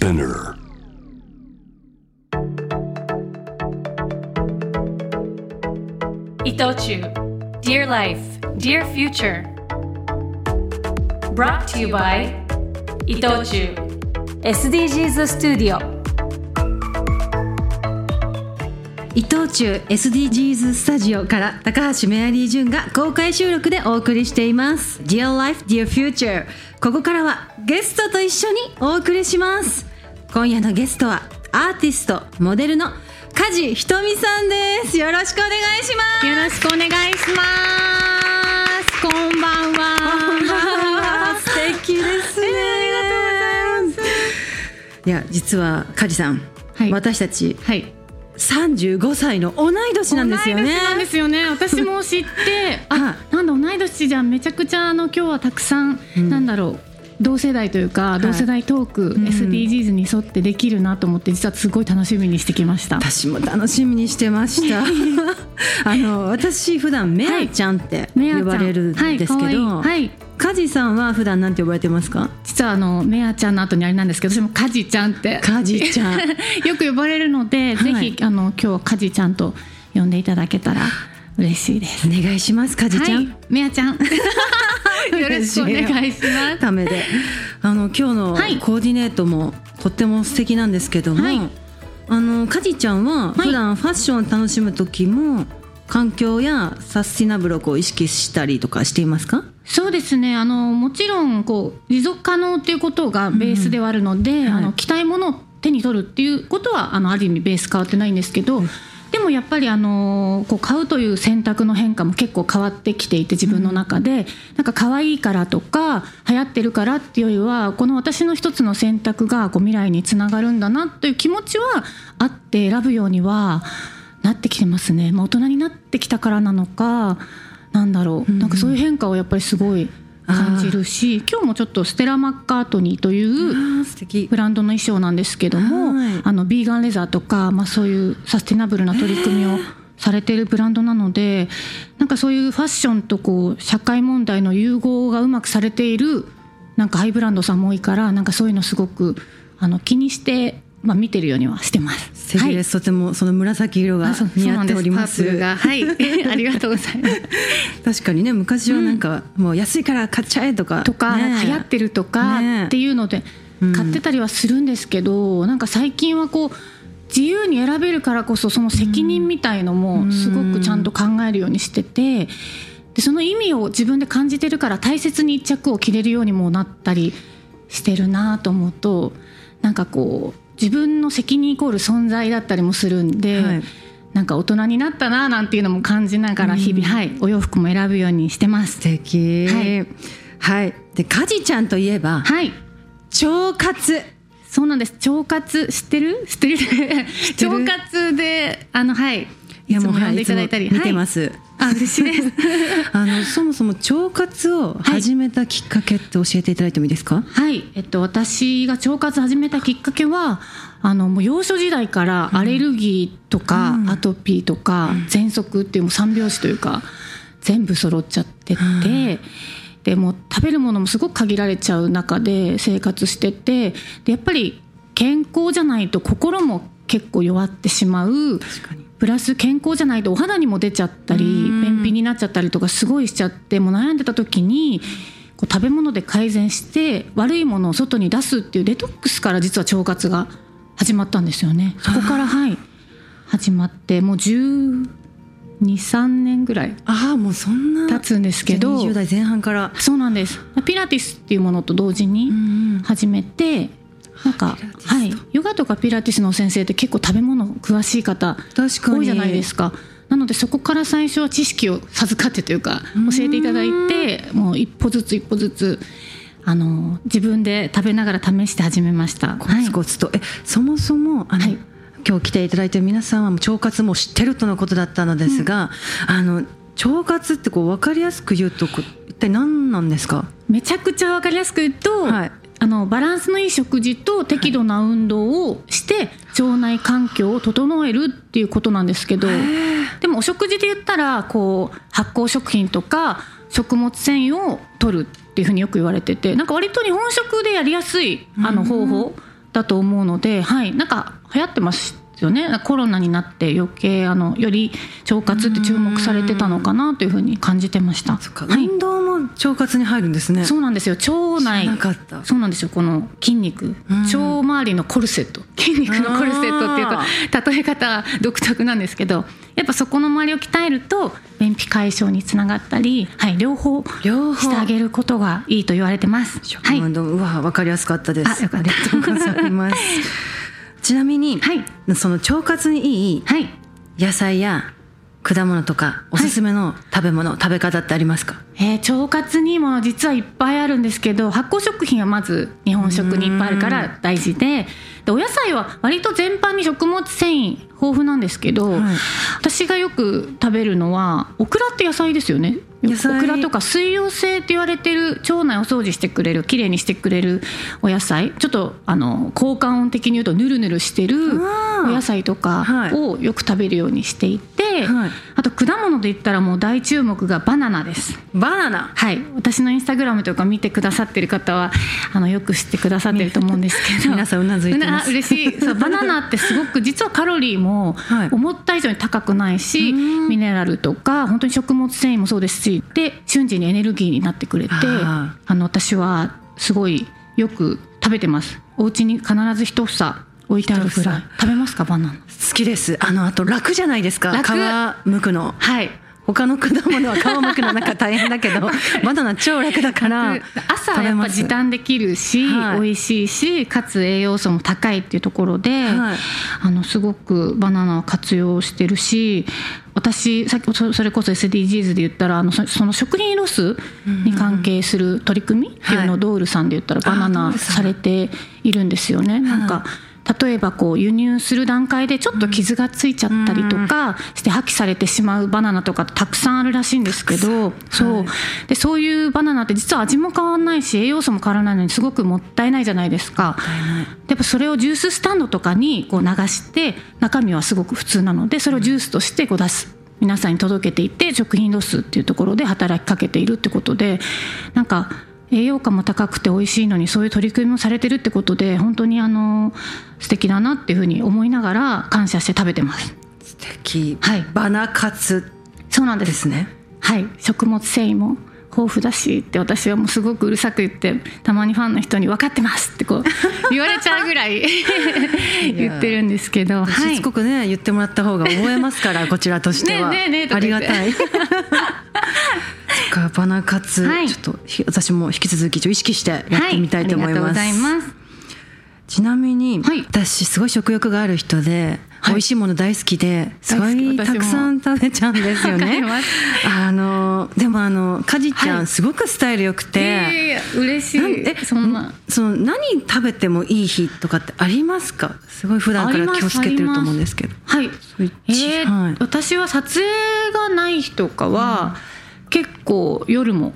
Spinner. 伊藤忠 Dear Life, Dear Future Brought to you by 伊藤忠 SDGs スタジオ伊藤忠 SDGs スタジオから高橋メアリージュンが公開収録でお送りしています Dear Life, Dear Future ここからはゲストと一緒にお送りします今夜のゲストはアーティストモデルの梶ひとみさんですよろしくお願いしますよろしくお願いします。こんばんは。素敵ですね、ありがとうございます。いや実は梶さん、はい私たちはい。35歳の同い年なんですよね同い年なんですよね。私も知って、はあ、なんだ同い年じゃん。めちゃくちゃあの今日はたくさん、なんだろう。同世代というか、同世代トーク、ん。SDGs に沿ってできるなと思って実はすごい楽しみにしてきました。私も楽しみにしてました。あの私普段メアちゃんって呼ばれるんですけど、はい梶さんは普段なんて呼ばれてますか？実はあのメアちゃんの後にあれなんですけど、私もカジちゃんって。梶ちゃん。よく呼ばれるので、はい。ぜひあの今日はカジちゃんと呼んでいただけたら嬉しいです。お願いします梶ちゃん、はい、ちゃん。よろしくお願いします。ためであの今日のはいコーディネートもとっても素敵なんですけども、はいあの梶ちゃんは普段ファッションを楽しむ時も環境やサスティナブルをこう意識したりとかしていますか？そうですね。あのもちろんこう持続可能っていうことがベースではあるので、はいあの着たいものを手に取るっていうことはあのある意味ベース変わってないんですけど。でもやっぱりあのこう買うという選択の変化も結構変わってきていて自分の中で、なんか可愛いからとか流行ってるからっていうよりはこの私の一つの選択がこう未来につながるんだなという気持ちはあって選ぶようにはなってきてますね、まあ、大人になってきたからなのかなんだろう、なんかそういう変化をやっぱりすごい感じるし今日もちょっとステラ・マッカートニーというブランドの衣装なんですけども、はい。あのビーガンレザーとか、まあ、そういうサスティナブルな取り組みをされているブランドなのでなんかそういうファッションとこう社会問題の融合がうまくされているなんかハイブランドさんも多いからなんかそういうのすごくあの気にして、まあ、見てるようにはしてます。素敵です、とてもその紫色が似合っております。す。はい。ありがとうございます。確かにね昔はなんか、もう安いから買っちゃえとか。とか、ね。流行ってるとかね。っていうので買ってたりはするんですけど、なんか最近はこう自由に選べるからこそその責任みたいのもすごくちゃんと考えるようにしててでその意味を自分で感じてるから大切に一着を着れるようにもなったりしてるなと思うとなんかこう自分の責任イコール存在だったりもするんで。はい。なんか大人になったななんていうのも感じながら日々、はい、お洋服も選ぶようにしてます。素。敵。はい。はい、で梶ちゃんといえばはい。腸活。そうなんです。腸活知ってる？知ってる？腸活であのはい。いつも呼んでいただいたり、見てまはい。す、あ嬉しいです。あのそもそも腸活を始めたきっかけって教えていただいてもいいですか、はい、えっと、私が腸活始めたきっかけはあのもう幼少時代からアレルギーとか、うん。アトピーとか、喘息っていうもう三拍子というか全部揃っちゃってて、でもう食べるものもすごく限られちゃう中で生活しててでやっぱり健康じゃないと心も結構弱ってしまう。プラス健康じゃないとお肌にも出ちゃったりうん。便秘になっちゃったりとかすごいしちゃってもう悩んでた時にこう食べ物で改善して悪いものを外に出すっていうデトックスから実は腸活が始まったんですよね。そこからはい。始まってもう123年ぐらいああもうそんな経つんですけど20代前半から。そうなんです。ピラティスっていうものと同時にん。始めて、なんかはい。ヨガとかピラティスの先生って結構食べ物詳しい方多いじゃないですか。なのでそこから最初は知識を授かってというか教えていただいてもう一歩ずつ一歩ずつあの自分で食べながら試して始めました。コツコツと、えそもそもあの、はい。今日来ていただいてる皆さんは腸活も知ってるとのことだったのですが、あの腸活ってこう分かりやすく言うと一体何なんですか？めちゃくちゃ分かりやすく言うと、はいあのバランスのいい食事と適度な運動をして、腸内環境を整えるっていうことなんですけどでもお食事で言ったらこう発酵食品とか食物繊維を取るっていうふうによく言われててなんか割と日本食でやりやすいあの方法だと思うので、はい、なんか流行ってますよね。コロナになって余計あのより腸活って注目されてたのかなというふうに感じてました。はい。運動も腸活に入るんですね。そうなんですよ。腸内。そうなんですよ。この筋肉。腸周りのコルセット。筋肉のコルセットっていうあと例え方は独特なんですけどやっぱそこの周りを鍛えると便秘解消につながったり、はい、両方両方。してあげることがいいと言われてます。食はい。うわ分かりやすかったです。あよかった。ありがとうございます ちなみに、はい。その腸活にいいはい。野菜や果物とかおすすめの食べ物、食べ方ってありますか？えー腸活にも実はいっぱいあるんですけど発酵食品はまず日本食にいっぱいあるから大事ででお野菜は割と全般に食物繊維豊富なんですけど、はい。私がよく食べるのはオクラって野菜ですよね野菜。オクラとか水溶性って言われてる腸内を掃除してくれるきれいにしてくれるお野菜。ちょっとあの効果音的に言うとヌルヌルしてるお野菜とかはい。をよく食べるようにしていて、はい。あと果物で言ったらもう大注目がバナナです。バナナ？はい、私のインスタグラムとか見てくださってる方はあのよく知ってくださってると思うんですけど。皆さんうなずいてます。嬉しい。そう バナナってすごく実はカロリーもはい。思った以上に高くないし、ミネラルとか本当に食物繊維もそうですしで瞬時にエネルギーになってくれてああの私はすごいよく食べてます。お家に必ず一房置いてあるぐらい食べますか？バナナ。好きです。あのあと楽じゃないですか。楽。皮剥くの。はい。他の果物は皮剥くのなんか大変だけどバナナ超楽だから朝はやっぱ時短できるし、はい。美味しいしかつ栄養素も高いっていうところで、はい。あのすごくバナナを活用してるし私さっきそそれこそ SDGs で言ったらあのそその食品ロスに関係する取り組みっていうのをドールさんで言ったらバナナルされているんですよね。なんか例えばこう輸入する段階でちょっと傷がついちゃったりとかして破棄されてしまうバナナとかたくさんあるらしいんですけどそう。でそういうバナナって実は味も変わらないし栄養素も変わらないのにすごくもったいないじゃないですか。やっぱそれをジューススタンドとかにこう流して中身はすごく普通なのでそれをジュースとしてこう出す。皆さんに届けていって食品ロスっていうところで働きかけているってことでなんか栄養価も高くて美味しいのにそういう取り組みもされてるってことで本当にあの素敵だなっていうふうに思いながら感謝して食べてます。素敵、はい。バナ活そうなんでですすね。はい、食物繊維も豊富だしって私はもうすごくうるさく言ってたまにファンの人に「分かってます」ってこう言われちゃうぐららい 言ってるんですけど、はい。しつこくね言ってもらった方が覚えますからこちらとしては。ねえねえねありがたいそっかバナ活、はい。ちょっとひ私も引き続きちょ意識してやってみたいと思います,、はい、ありがとうございますちなみに、はい。私すごい食欲がある人で、はい。美味しいもの大好きですご大いたくさん食べちゃうんですよね。あのでもあのかじちゃん、はい。すごくスタイル良くて、いやいや嬉しい。えそんな。その何食べてもいい日とかってありますか？すごい普段から気をつけてると思うんですけど。はい。えちーはい。私は撮影がない日とかは、結構夜も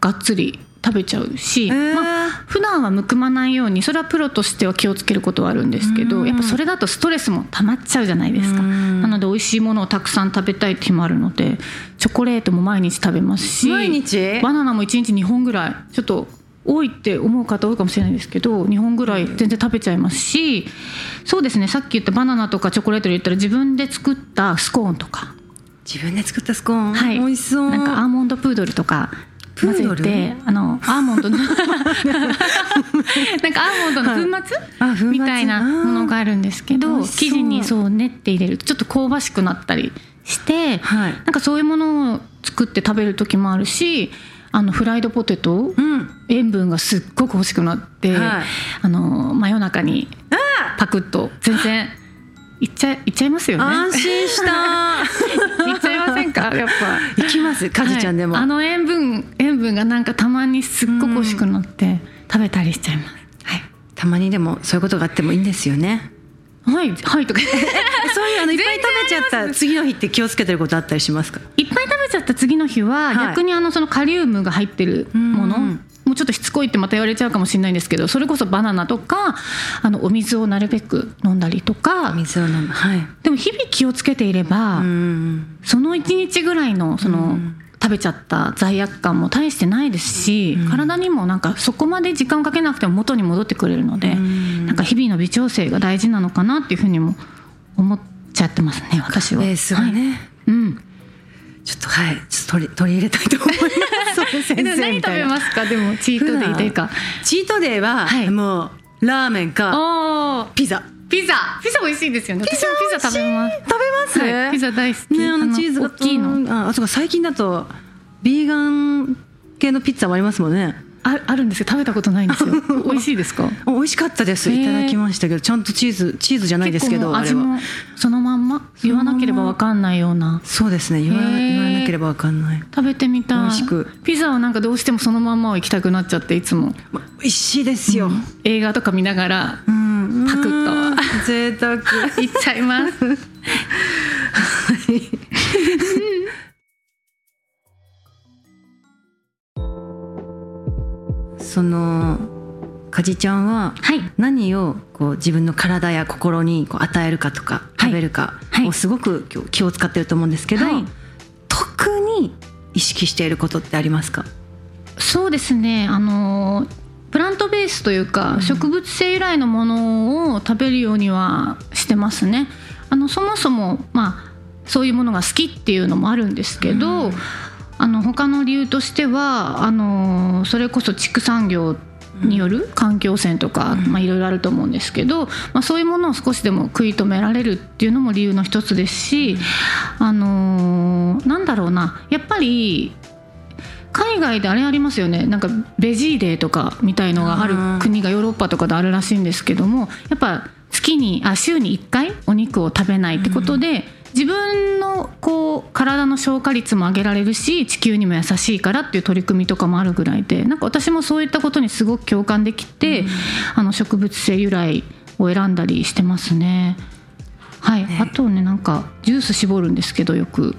がっつり食べちゃうし、えー。まあ、普段はむくまないようにそれはプロとしては気をつけることはあるんですけどやっぱそれだとストレスも溜まっちゃうじゃないですか。うん。なので美味しいものをたくさん食べたいって日もあるのでチョコレートも毎日食べますし毎日？バナナも1日2本ぐらいちょっと多いって思う方多いかもしれないですけど2本ぐらい全然食べちゃいますしそうですねさっき言ったバナナとかチョコレートで言ったら自分で作ったスコーンとか自分で作ったスコーン、はい、美味しそう。なんかアーモンドプードルとか混ぜてあのアーモンドの なんかアーモンドの粉末、みたいなものがあるんですけ美ど生地にそう練って入れるとちょっと香ばしくなったりして、はい。なんかそういうものを作って食べる時もあるしあのフライドポテト、うん。塩分がすっごく欲しくなって、はい。あの真夜中にパクッと全然 いっちゃいっちゃいますよね。安心したか？やっぱ。行きます？かじちゃんでも、はいあの塩分塩分がなんかたまにすっごく欲しくなって食べたりしちゃいます。はい。たまにでもそういうことがあってもいいんですよね。はい。はいとか。そういうあのいっぱい食べちゃった次の日って気をつけてることあったりしますか？いっぱい食べちゃった次の日ははい。逆にあのそのカリウムが入ってるもの、うんもうちょっとしつこいってまた言われちゃうかもしれないんですけどそれこそバナナとかあのお水をなるべく飲んだりとか。水を飲む。はい。でも日々気をつけていれば、うんその1日ぐらいのその食べちゃった罪悪感も大してないですし、うん体にもなんかそこまで時間をかけなくても元に戻ってくれるので、うんなんか日々の微調整が大事なのかなっていうふうにも思っちゃってますね私は。ベースがね、はい。うん、ちょっとはい。ちょっと取り取り入れたいと思います。先生何食べますか？でもチートデイというか。チートデーは、はい。もうラーメンかピザ。ピザ。ピザ美味しいですよね。私もピザ食べます。食べます、はい、ピザ大好き。ねあのチーズが大きいの。ああそうか最近だとビーガン系のピッツァもありますもんね。ああるんですよ。食べたことないんですよ。美味しいですか？美味しかったです。いただきましたけどちゃんとチーズチーズじゃないですけどあれは味もそのまんま言わなければわかんないような。そうですね。言わ言ければわかんない。食べてみたい。美味しく。ピザはなんかどうしてもそのまんまを行きたくなっちゃっていつも。ま美味しいですよ、映画とか見ながらうん。パクッと。うん。贅沢。行っちゃいます。そのかじちゃんははい。何をこう自分の体や心にこう与えるかとかはい。食べるかはい。をすごく気を使ってると思うんですけど、はい。特に意識していることってありますか？そうですね。あのプラントベースというか、うん。植物性由来のものを食べるようにはしてますね。あのそもそもまあそういうものが好きっていうのもあるんですけど、うん。あの他の理由としてはあのそれこそ畜産業による環境汚染とか、いろいろあると思うんですけど、まあ、そういうものを少しでも食い止められるっていうのも理由の一つですし、あのなんだろうなやっぱり海外であれありますよね。なんかベジーデーとかみたいのがあるうん。国がヨーロッパとかであるらしいんですけどもやっぱ月にあ週に1回お肉を食べないってことで、自分のこう体の消化率も上げられるし地球にも優しいからっていう取り組みとかもあるぐらいでなんか私もそういったことにすごく共感できて、あの植物性由来を選んだりしてますね。はい、ね。あとねなんかジュース絞るんですけどよく。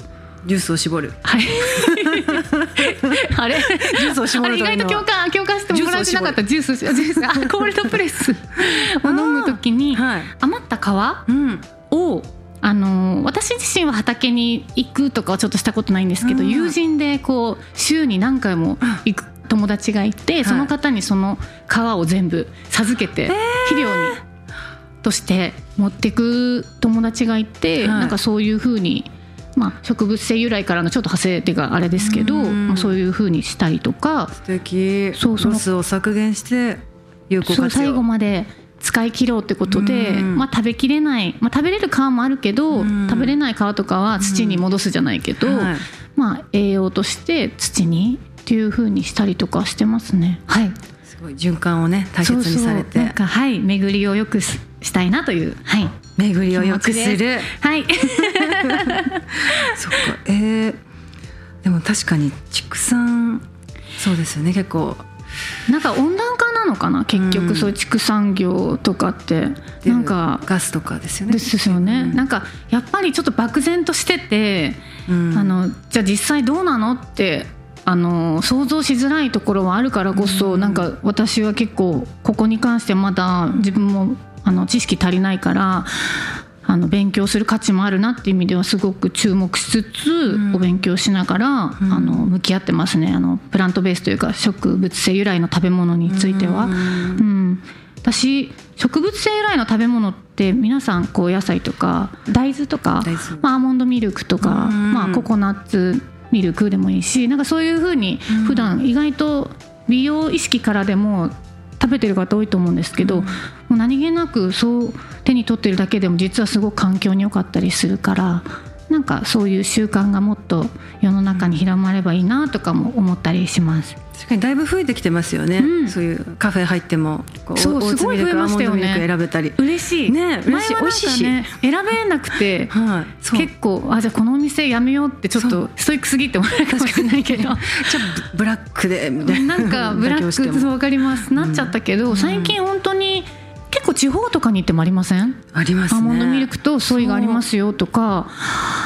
ジュースを絞る。はい。あれ、ジュースを絞るあれ意外と共感共感してもらってなかった。ジュースジュースあコールドプレス。を飲むときにはい。余った皮うん。をあの私自身は畑に行くとかはちょっとしたことないんですけど、うん。友人でこう週に何回も行く友達がいて、その方にその皮を全部授けて肥料にとして持ってく友達がいて、はい。なんかそういうふうに。まあ、植物性由来からのちょっと派生っていうかあれですけど、うん。まあ、そういうふうにしたりとか。素敵。そうそのロスを削減して有効活そう最後用まで使い切ろうってことで、うん。まあ、食べきれない、まあ、食べれる皮もあるけど、うん。食べれない皮とかは土に戻すじゃないけど、はい。まあ、栄養として土にっていう風にしたりとかしてますね。はい、すごい循環をね大切にされそうそう。てなんかはい。巡りをよくすしたいなという。はい。巡りを良くする。はい。そっか。えー、でも確かに畜産そうですよね。結構。なんか温暖化なのかな？結うん。局そういう畜産業とかって。出る。なんかガスとかですよね。ですよね、うん。なんかやっぱりちょっと漠然としてて、うん。あのじゃあ実際どうなのってあの想像しづらいところはあるからこそ、うん。なんか私は結構ここに関してまだ自分もあの知識足りないからあの勉強する価値もあるなっていう意味ではすごく注目しつつ、ん。お勉強しながら、ん。あの向き合ってますね。あのプラントベースというか植物性由来の食べ物については。うん。うん、私植物性由来の食べ物って皆さんこうお野菜とか大豆とかまあ、アーモンドミルクとか、うん。まあ、ココナッツミルクでもいいしなんかそういうふうにうん。普段意外と美容意識からでも食べてる方多いと思うんですけど、うん。もう何気なくそう手に取ってるだけでも実はすごく環境に良かったりするからなんかそういう習慣がもっと世の中に広まればいいなとかも思ったりします。確かにだいぶ増えてきてますよね、うん。そういうカフェ入ってもこそうすごい増えましたよね。選べたり。嬉しい。ね嬉しい。美味しいし。ね選べなくてはい。結構あじゃあこのお店やめようってちょっとストイックすぎって思われるかもしれないけど。じゃあブブラックでみたいな。なんかブラック そうわかります。なっちゃったけど、ん。最近本当に結構地方とかに行ってもありません？ありますね。アーモンドミルクとソイがありますよとか。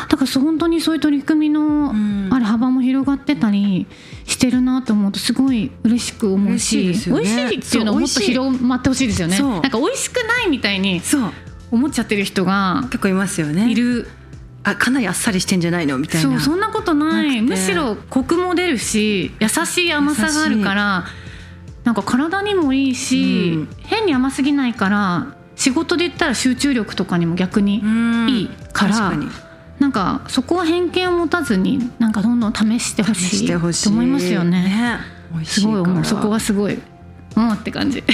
だから本当にそういう取り組みの、ん。あれ幅も広がってたりしてるなと思うとすごい嬉しく思うし嬉しいですよね。美味しいっていうのをもっと広まってほしいですよね。なんか美味しくないみたいに思っちゃってる人が結構いますよね。いる。あかなりあっさりしてんじゃないの？みたいな。そうそんなことないむしろコクも出るし優しい甘さがあるからなんか体にもいいし、うん。変に甘すぎないから仕事で言ったら集中力とかにも逆にうん。いいから、確かに。なんかそこは偏見を持たずになんかどんどん試してほしいと思いますよね。すごい思うそこはすごい。うんって感じ、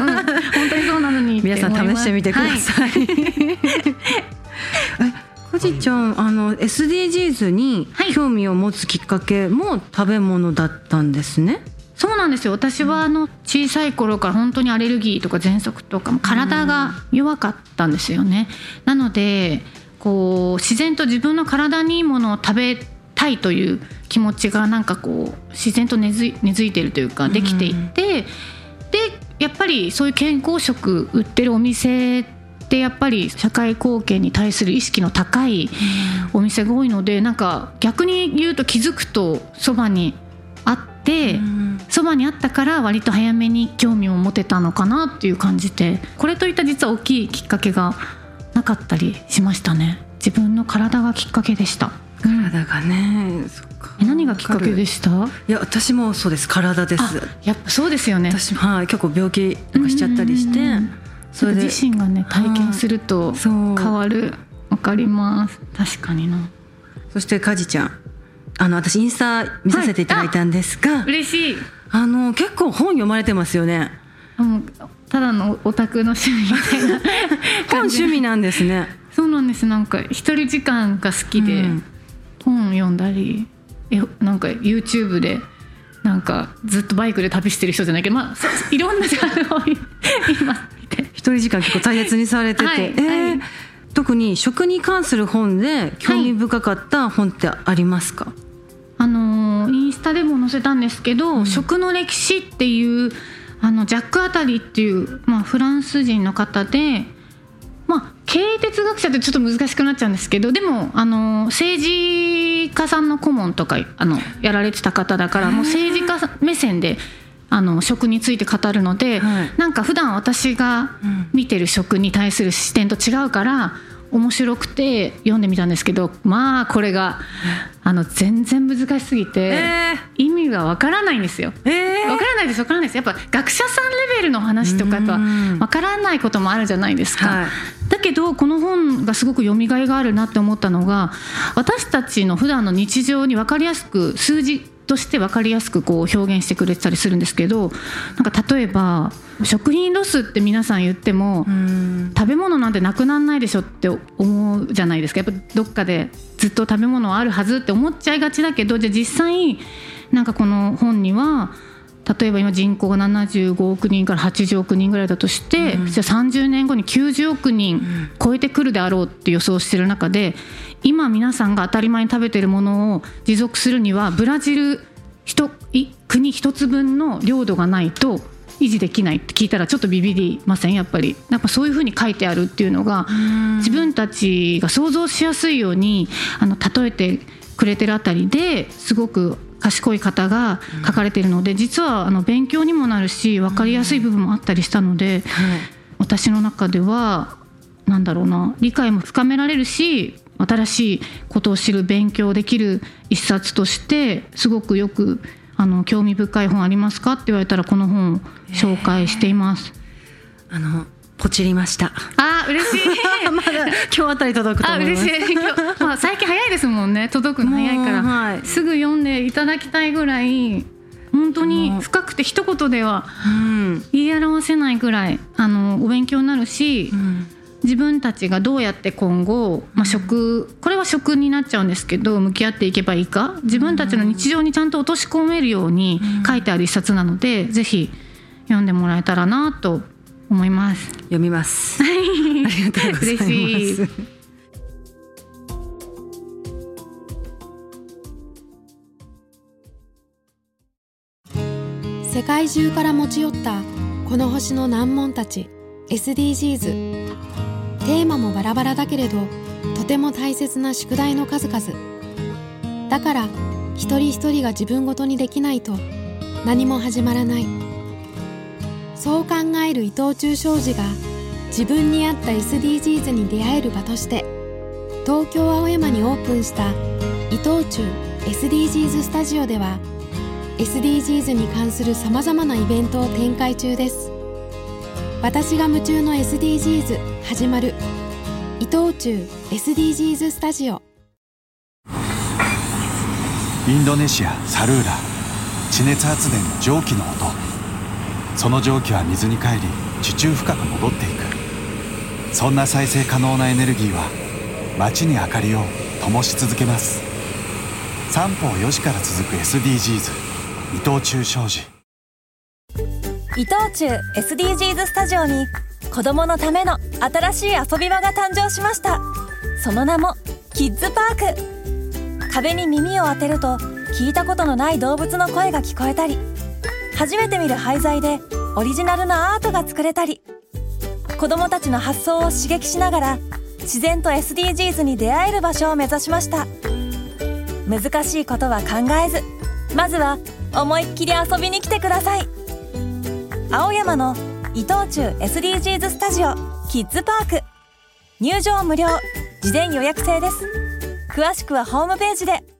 うん、本当にそうなのに皆さん試してみてください、えかじちゃんあの SDGs にはい。興味を持つきっかけも食べ物だったんですね、そうなんですよ。私はあの小さい頃から本当にアレルギーとか喘息とかも体が弱かったんですよね、なのでこう自然と自分の体にいいものを食べたいという気持ちがなんかこう自然と根付い根付いてるというかできていて、でやっぱりそういう健康食売ってるお店ってやっぱり社会貢献に対する意識の高いお店が多いのでなんか逆に言うと気づくとそばにあってそばにあったから割と早めに興味を持てたのかなっていう感じでこれといった実は大きいきっかけがなかったりしましたね。自分の体がきっかけでした、うん体がねそっか。え何がきっかけでした？いや私もそうです。体です。あやっぱそうですよね。私はい結構病気とかしちゃったりしてうんうんうんそれで自身がね体験すると変わる。わかります。確かにな。そしてかじちゃん。あの私インスタ見させていただいたんですが、嬉しいあの結構本読まれてますよね。もうただのオタクの趣味みたいな。本趣味なんですね。そうなんです。なんか一人時間が好きで、うん。本読んだりえなんか YouTube でなんかずっとバイクで旅してる人じゃないけどまあいろんなジャンルを今一人時間結構大切にされてて、はい。えーはい。特に食に関する本で興味深かった本ってありますか、あのーインスタでも載せたんですけど「食の歴史」っていうあのジャック・アタリっていう、まあ、フランス人の方で、まあ、経営哲学者ってちょっと難しくなっちゃうんですけどでもあの政治家さんの顧問とかあのやられてた方だからもう政治家目線であの食について語るので、はい。なんか普段私が見てる食に対する視点と違うから面白くて読んでみたんですけどまあこれがあの全然難しすぎて、え意味がわからないんですよ。ー、えー。わからないですわからないです。やっぱ学者さんレベルの話とかやっぱうん。わからないこともあるじゃないですか、はい。だけどこの本がすごく読みがいがあるなって思ったのが私たちの普段の日常に分かりやすく数字として分かりやすくこう表現してくれてたりするんですけどなんか例えば食品ロスって皆さん言っても、うん。食べ物なんてなくならないでしょって思うじゃないですか。やっぱどっかでずっと食べ物はあるはずって思っちゃいがちだけどじゃあ実際なんかこの本には例えば今人口が75億人から80億人ぐらいだとして、じゃあ30年後に90億人超えてくるであろうって予想してる中で今皆さんが当たり前に食べてるものを持続するにはブラジル国一つ分の領土がないと維持できないって聞いたらちょっとビビりません？やっぱり。やっぱそういうふうに書いてあるっていうのが自分たちが想像しやすいようにあの例えてくれてるあたりですごく賢い方が書かれているので実はあの勉強にもなるし分かりやすい部分もあったりしたので私の中ではなんだろうな理解も深められるし新しいことを知る勉強できる一冊としてすごくよくあの興味深い本ありますかって言われたらこの本を紹介しています。あのポチりました。あ嬉しい。まだ今日あたり届くとあ思います。嬉しい。まあ、最近早いですもんね。届くの早いから、はい。すぐ読んでいただきたいぐらい本当に深くて一言ではうん。言い表せないぐらいあのお勉強になるし、うん。自分たちがどうやって今後、まあ、食これは食になっちゃうんですけど向き合っていけばいいか。自分たちの日常にちゃんと落とし込めるように書いてある一冊なので、ぜひ読んでもらえたらなと思います。読みます。ありがとうございます。嬉しい。世界中から持ち寄ったこの星の難問たち SDGs テーマもバラバラだけれどとても大切な宿題の数々。だから一人一人が自分ごとにできないと何も始まらないそう考える伊藤忠商事が自分に合った SDGs に出会える場として東京青山にオープンした伊藤忠 SDGs スタジオでは SDGs に関するさまざまなイベントを展開中です。私が夢中の SDGs 始まる伊藤忠 SDGs スタジオ。インドネシアサルーラ地熱発電の蒸気の音。その蒸気は水に帰り地中深く戻っていく。そんな再生可能なエネルギーは街に明かりを灯し続けます。三方4時から続く SDGs 伊藤忠商事。伊藤忠 SDGs スタジオに子どものための新しい遊び場が誕生しました。その名もキッズパーク。壁に耳を当てると聞いたことのない動物の声が聞こえたり初めて見る廃材でオリジナルのアートが作れたり。子どもたちの発想を刺激しながら自然と SDGs に出会える場所を目指しました。難しいことは考えずまずは思いっきり遊びに来てください。青山の伊藤忠 SDGs スタジオキッズパーク。入場無料。事前予約制です。詳しくはホームページで。